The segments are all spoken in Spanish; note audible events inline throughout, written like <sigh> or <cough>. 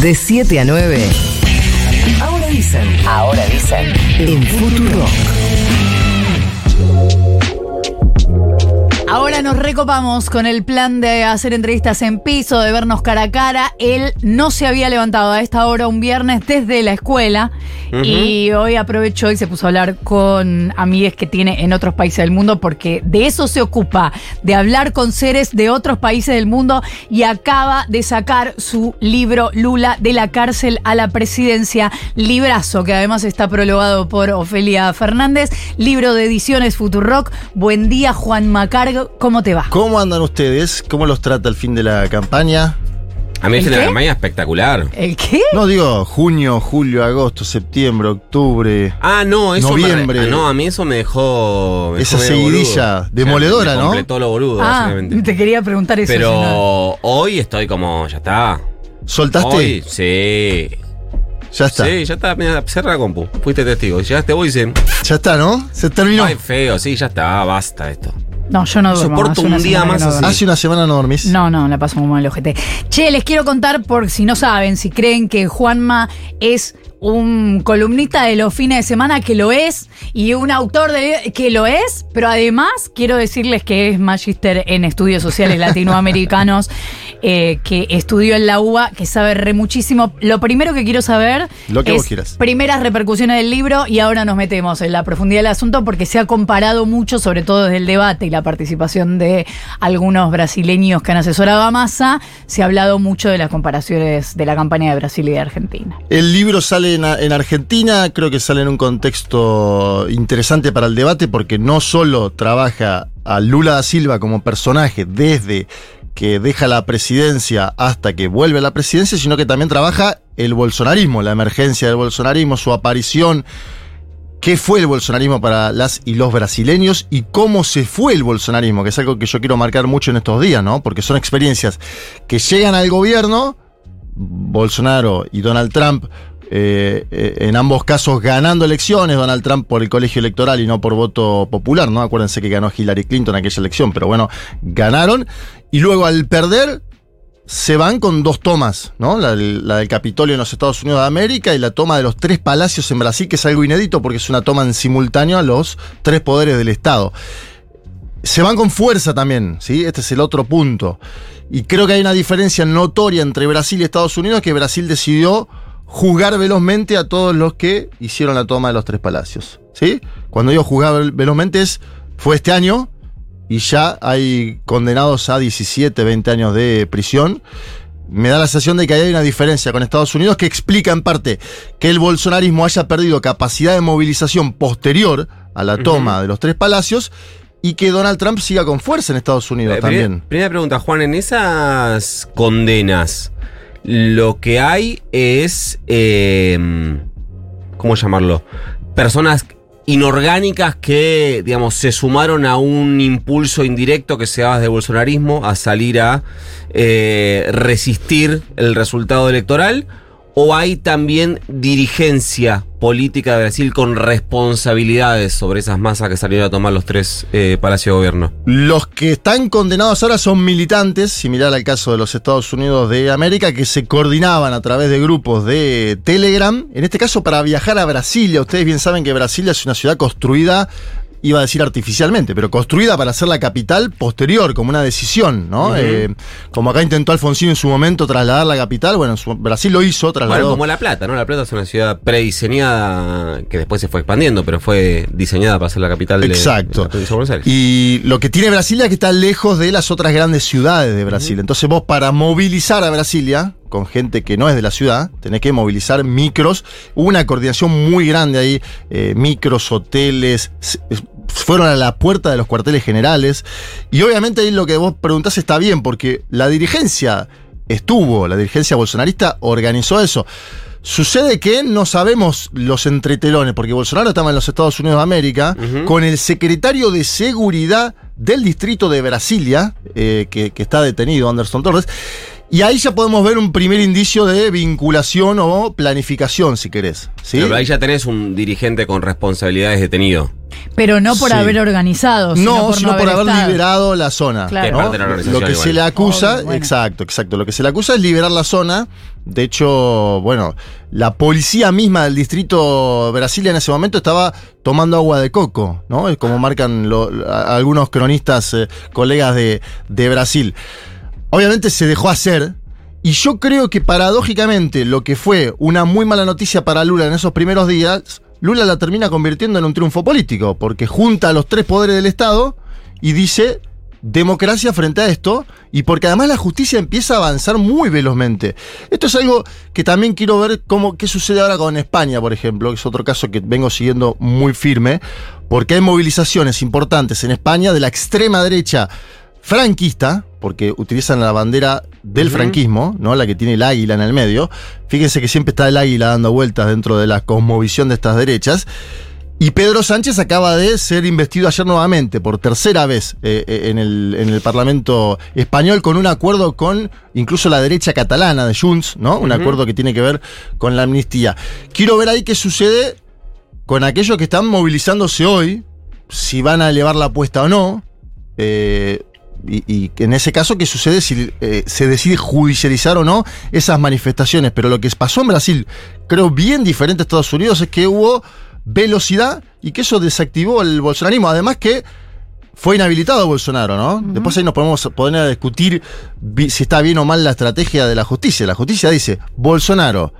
De 7 a 9. Ahora dicen. Ahora dicen. En Futuro. Ahora nos recopamos con el plan de hacer entrevistas en piso, de vernos cara a cara. Él no se había levantado a esta hora un viernes desde la escuela y hoy aprovechó y se puso a hablar con amigues que tiene en otros países del mundo porque de eso se ocupa, de hablar con seres de otros países del mundo y acaba de sacar su libro Lula de la cárcel a la presidencia, librazo que además está prologado por Ofelia Fernández, libro de ediciones Futurock. Buen día Juan Macargo, ¿cómo te va? ¿Cómo andan ustedes? ¿Cómo los trata el fin de la campaña? A mí ¿El es una qué? campaña espectacular. ¿El qué? No digo junio, julio, agosto, septiembre, octubre. Ah, no, eso Noviembre. Me, ah, no, a mí eso me dejó. me Esa dejó seguidilla boludo. demoledora, me ¿no? Completó lo boludo, Ah, básicamente. te quería preguntar eso. Pero hoy estoy como, ya está. ¿Soltaste? Hoy, sí. Ya está. Sí, ya está. Mira, cerra la compu. Fuiste testigo. Llegaste vos y. Ya está, ¿no? Se terminó. Ay, feo. Sí, ya está. Basta esto. No, yo no duermo. soporto un día más no así. duermo. Hace una semana no dormís. No, no, la paso muy mal el ojete. Che, les quiero contar, por si no saben, si creen que Juanma es un columnista de los fines de semana, que lo es, y un autor de que lo es, pero además quiero decirles que es magíster en estudios sociales <laughs> latinoamericanos, eh, que estudió en la UBA, que sabe re muchísimo. Lo primero que quiero saber Lo que es vos quieras. primeras repercusiones del libro y ahora nos metemos en la profundidad del asunto porque se ha comparado mucho, sobre todo desde el debate y la participación de algunos brasileños que han asesorado a Massa, se ha hablado mucho de las comparaciones de la campaña de Brasil y de Argentina. El libro sale en, en Argentina, creo que sale en un contexto interesante para el debate porque no solo trabaja a Lula da Silva como personaje desde que deja la presidencia hasta que vuelve a la presidencia, sino que también trabaja el bolsonarismo, la emergencia del bolsonarismo, su aparición, qué fue el bolsonarismo para las y los brasileños y cómo se fue el bolsonarismo, que es algo que yo quiero marcar mucho en estos días, ¿no? Porque son experiencias que llegan al gobierno, Bolsonaro y Donald Trump, eh, eh, en ambos casos ganando elecciones, Donald Trump por el colegio electoral y no por voto popular, ¿no? Acuérdense que ganó Hillary Clinton aquella elección, pero bueno, ganaron. Y luego al perder, se van con dos tomas, ¿no? La, del- Capitolio en los Estados Unidos de América y la toma de los tres palacios en Brasil, que es algo inédito porque es una toma en simultáneo a los tres poderes del Estado. Se van con fuerza también, ¿sí? Este es el otro punto. Y creo que hay una diferencia notoria entre Brasil y Estados Unidos, que Brasil decidió juzgar velozmente a todos los que hicieron la toma de los tres palacios, ¿sí? Cuando digo juzgar vel- velozmente es, fue este año, y ya hay condenados a 17, 20 años de prisión. Me da la sensación de que ahí hay una diferencia con Estados Unidos que explica en parte que el bolsonarismo haya perdido capacidad de movilización posterior a la toma de los tres palacios y que Donald Trump siga con fuerza en Estados Unidos Eh, también. Primera, primera pregunta, Juan. En esas condenas, lo que hay es. eh, ¿Cómo llamarlo? Personas inorgánicas que, digamos, se sumaron a un impulso indirecto que se daba desde bolsonarismo a salir a eh, resistir el resultado electoral. ¿O hay también dirigencia política de Brasil con responsabilidades sobre esas masas que salieron a tomar los tres eh, palacios de gobierno? Los que están condenados ahora son militantes, similar al caso de los Estados Unidos de América, que se coordinaban a través de grupos de Telegram, en este caso para viajar a Brasilia. Ustedes bien saben que Brasilia es una ciudad construida, iba a decir artificialmente, pero construida para ser la capital posterior, como una decisión, ¿no? Eh, como acá intentó Alfonsín en su momento trasladar la capital, bueno, su- Brasil lo hizo, trasladó. Bueno, como La Plata, ¿no? La Plata es una ciudad prediseñada que después se fue expandiendo, pero fue diseñada para ser la capital de, Exacto. de la de Buenos Aires. Y lo que tiene Brasilia es que está lejos de las otras grandes ciudades de Brasil. Entonces vos para movilizar a Brasilia, con gente que no es de la ciudad, tenés que movilizar micros. Hubo una coordinación muy grande ahí, eh, micros, hoteles, fueron a la puerta de los cuarteles generales. Y obviamente ahí lo que vos preguntás está bien, porque la dirigencia estuvo, la dirigencia bolsonarista organizó eso. Sucede que no sabemos los entretelones, porque Bolsonaro estaba en los Estados Unidos de América con el secretario de Seguridad del distrito de Brasilia, eh, que, que está detenido, Anderson Torres, Y ahí ya podemos ver un primer indicio de vinculación o planificación, si querés. ¿sí? Pero ahí ya tenés un dirigente con responsabilidades detenido. Pero no por Sí. haber organizado, sino No, por sino no por haber estado. liberado la zona. Claro. Que es ¿no? parte de la organización Lo que igual. se le acusa, bueno. exacto, exacto. Lo que se le acusa es liberar la zona. De hecho, bueno, la policía misma del distrito Brasilia en ese momento estaba tomando agua de coco, ¿no? Es como marcan lo- algunos cronistas, eh, colegas de, de Brasil. Obviamente se dejó hacer. Y yo creo que paradójicamente lo que fue una muy mala noticia para Lula en esos primeros días, Lula la termina convirtiendo en un triunfo político, porque junta a los tres poderes del Estado y dice democracia frente a esto, y porque además la justicia empieza a avanzar muy velozmente. Esto es algo que también quiero ver cómo, qué sucede ahora con España, por ejemplo, que es otro caso que vengo siguiendo muy firme, porque hay movilizaciones importantes en España de la extrema derecha franquista, porque utilizan la bandera del franquismo, ¿no? La que tiene el águila en el medio. Fíjense que siempre está el águila dando vueltas dentro de la cosmovisión de estas derechas. Y Pedro Sánchez acaba de ser investido ayer nuevamente, por tercera vez, eh, eh, en, el, en el Parlamento español, con un acuerdo con incluso la derecha catalana de Junts, ¿no? Un acuerdo que tiene que ver con la amnistía. Quiero ver ahí qué sucede con aquellos que están movilizándose hoy, si van a elevar la apuesta o no. eh, y, y en ese caso, ¿qué sucede si eh, se decide judicializar o no esas manifestaciones? Pero lo que pasó en Brasil, creo bien diferente a Estados Unidos, es que hubo velocidad y que eso desactivó el bolsonarismo. Además que fue inhabilitado Bolsonaro, ¿no? Después ahí nos podemos poner a discutir si está bien o mal la estrategia de la justicia. La justicia dice, Bolsonaro,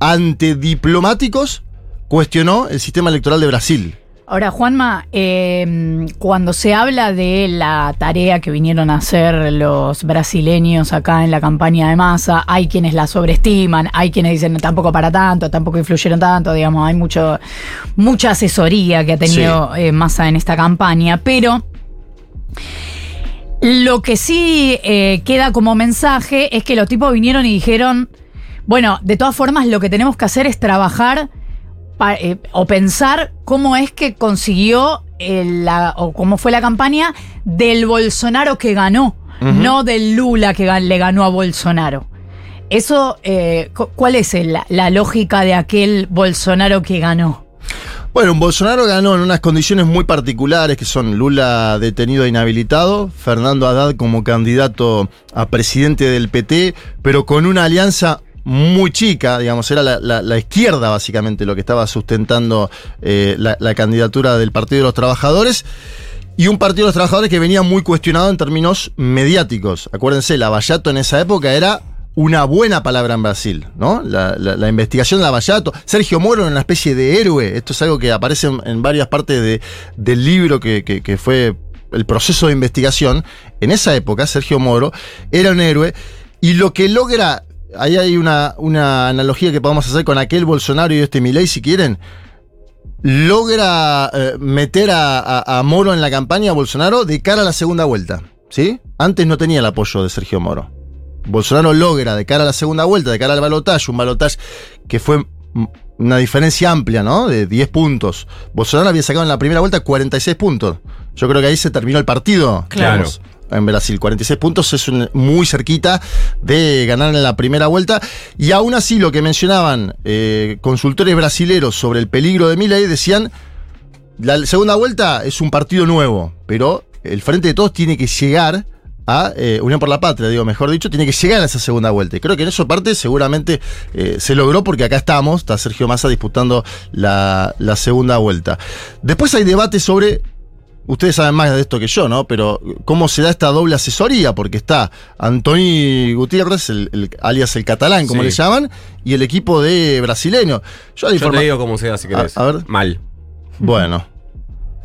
ante diplomáticos, cuestionó el sistema electoral de Brasil. Ahora, Juanma, eh, cuando se habla de la tarea que vinieron a hacer los brasileños acá en la campaña de masa, hay quienes la sobreestiman, hay quienes dicen tampoco para tanto, tampoco influyeron tanto, digamos, hay mucho, mucha asesoría que ha tenido eh, masa en esta campaña, pero lo que sí eh, queda como mensaje es que los tipos vinieron y dijeron, bueno, de todas formas lo que tenemos que hacer es trabajar pa- eh, o pensar cómo es que consiguió el- la, o cómo fue la campaña del Bolsonaro que ganó, no del Lula que le ganó a Bolsonaro. Eso, eh, cu- ¿cuál es el- la, la lógica de aquel Bolsonaro que ganó? Bueno, un Bolsonaro ganó en unas condiciones muy particulares, que son Lula detenido e inhabilitado, Fernando Haddad como candidato a presidente del PT, pero con una alianza muy chica, digamos, era la, la- la izquierda básicamente lo que estaba sustentando eh, la, la candidatura del Partido de los Trabajadores. Y un Partido de los Trabajadores que venía muy cuestionado en términos mediáticos. Acuérdense, Lavallato en esa época era una buena palabra en Brasil, ¿no? La, la- la investigación de Lavallato. Sergio Moro era una especie de héroe. Esto es algo que aparece en, en varias partes de- del libro que, que- que fue el proceso de investigación. En esa época, Sergio Moro era un héroe. Y lo que logra. Ahí hay una, una analogía que podemos hacer con aquel Bolsonaro y este Milei, si quieren logra eh, meter a, a- a Moro en la campaña, a Bolsonaro, de cara a la segunda vuelta. ¿Sí? Antes no tenía el apoyo de Sergio Moro. Bolsonaro logra, de cara a la segunda vuelta, de cara al balotaje, un balotaje que fue una diferencia amplia, ¿no? De 10 puntos. Bolsonaro había sacado en la primera vuelta 46 puntos. Yo creo que ahí se terminó el partido. Claro. digamos, En Brasil, 46 puntos es muy cerquita de ganar en la primera vuelta. Y aún así, lo que mencionaban eh, consultores brasileros sobre el peligro de Milei decían: la segunda vuelta es un partido nuevo, pero el Frente de Todos tiene que llegar a eh, Unión por la Patria, digo, mejor dicho, tiene que llegar a esa segunda vuelta. Y creo que en eso parte seguramente eh, se logró porque acá estamos, está Sergio Massa disputando la segunda vuelta. Después hay debate sobre, ustedes saben más de esto que yo, ¿no? Pero cómo se da esta doble asesoría, porque está Antoni Gutiérrez, el, el- alias el catalán, como Sí. le llaman, y el equipo de brasileño. Yo, Yo te digo cómo sea si querés. A- a ver. Mal. bueno.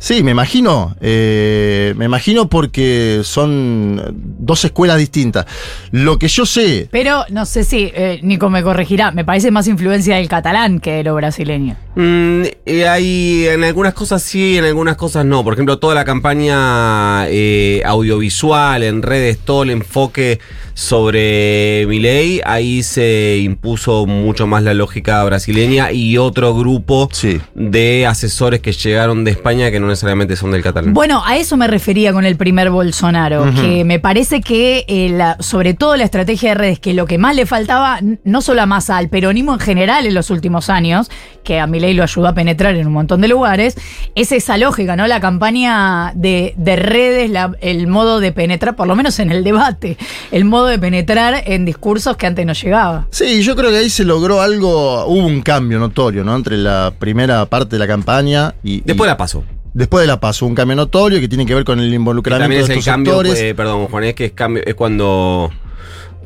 Sí, me imagino. eh, me imagino porque son dos escuelas distintas. Lo que yo sé. Pero no sé si, eh, Nico me corregirá, me parece más influencia del catalán que de lo brasileño. Mm, eh, hay en algunas cosas sí, en algunas cosas no. Por ejemplo, toda la campaña eh, audiovisual en redes, todo el enfoque sobre Milei, ahí se impuso mucho más la lógica brasileña y otro grupo Sí. de asesores que llegaron de España que no necesariamente son del catalán. Bueno, a eso me refería con el primer Bolsonaro, que me parece que eh, la- sobre todo la estrategia de redes, que lo que más le faltaba, no solo a Massa, al peronismo en general en los últimos años, que a Milei lo ayudó a penetrar en un montón de lugares, es esa lógica, ¿no? La campaña de, de redes, la- el modo de penetrar, por lo menos en el debate, el modo de penetrar en discursos que antes no llegaba. Sí, yo creo que ahí se logró algo, hubo un cambio notorio, ¿no? Entre la primera parte de la campaña y. Después y- la paso. Después de la paso, un cambio notorio que tiene que ver con el involucramiento También de es el estos cambio, actores. eh, perdón, Juan, es que es, cambio, es cuando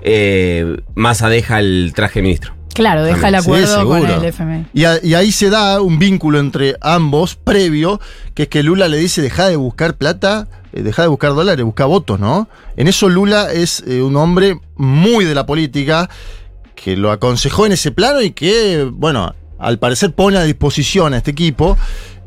eh, Massa deja el traje de ministro. Claro, deja el Sí, acuerdo con el FMI. Y, a- y ahí se da un vínculo entre ambos previo, que es que Lula le dice, deja de buscar plata, eh, deja de buscar dólares, busca votos, ¿no? En eso Lula es eh, un hombre muy de la política, que lo aconsejó en ese plano y que, bueno, al parecer pone a disposición a este equipo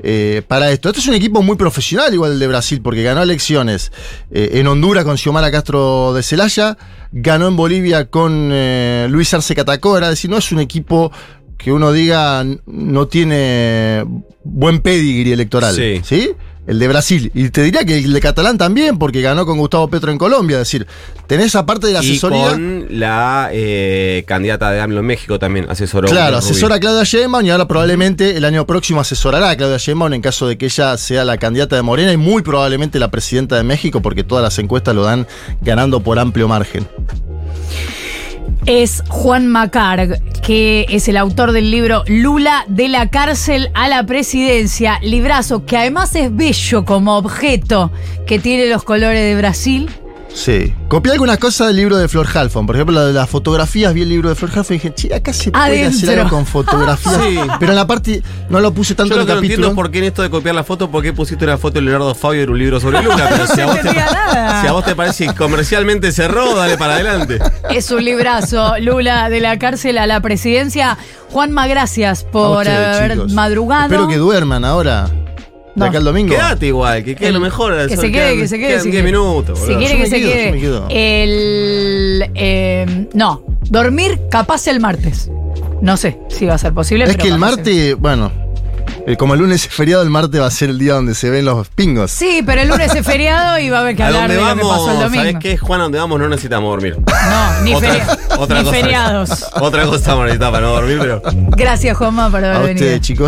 eh, para esto. Este es un equipo muy profesional, igual el de Brasil, porque ganó elecciones eh, en Honduras con Xiomara Castro de Celaya, ganó en Bolivia con eh, Luis Arce Catacora, es decir, no es un equipo que uno diga no tiene buen pedigree electoral. Sí. ¿Sí? El de Brasil. Y te diría que el de Catalán también, porque ganó con Gustavo Petro en Colombia. Es decir, tenés aparte de la Y asesoría. con la eh, candidata de AMLO en México también asesoró. Claro, asesora a Claudia Sheinbaum y ahora probablemente el año próximo asesorará a Claudia Sheinbaum en caso de que ella sea la candidata de Morena y muy probablemente la presidenta de México porque todas las encuestas lo dan ganando por amplio margen. Es Juan Macarg, que es el autor del libro Lula de la cárcel a la presidencia, librazo que además es bello como objeto, que tiene los colores de Brasil. Sí. Copié algunas cosas del libro de Flor Halfon. Por ejemplo, la de las fotografías, vi el libro de Flor Halfon y dije, che, acá se puede hacer algo con fotografías. <laughs> Sí. Pero en la parte, no lo puse Yo tanto lo en que el no capítulo. entiendo es por qué en esto de copiar la foto, por qué pusiste una foto de Leonardo Fabio en un libro sobre Lula. Pero <laughs> si a, vos te, entendía nada. si a vos te parece que comercialmente cerró, dale para adelante. Es un librazo, Lula de la cárcel a la presidencia. Juanma, gracias A por ustedes, haber chicos. madrugado. Espero que duerman ahora. De No. acá al domingo. Quédate igual, que quede El- lo mejor. Que se quede, quedan- que se quede. si 10 quiere. minutos. Si quiere que se quedo, yo me quede. quedo. El. eh, no, dormir capaz el martes. No sé si va a ser posible. Es pero que el martes, bueno, eh, como el lunes es feriado, el martes va a ser el día donde se ven los pingos. Sí, pero el lunes es feriado y va a haber que A hablar dónde de lo que pasó el vamos, domingo. ¿sabés qué, Juan? A donde vamos no necesitamos dormir. No, ni, Otra- feria- otra ni cosa. feriados. Otra cosa vamos a necesitar para no dormir, pero. Gracias, Juanma, por A haber venido. ustedes, chicos.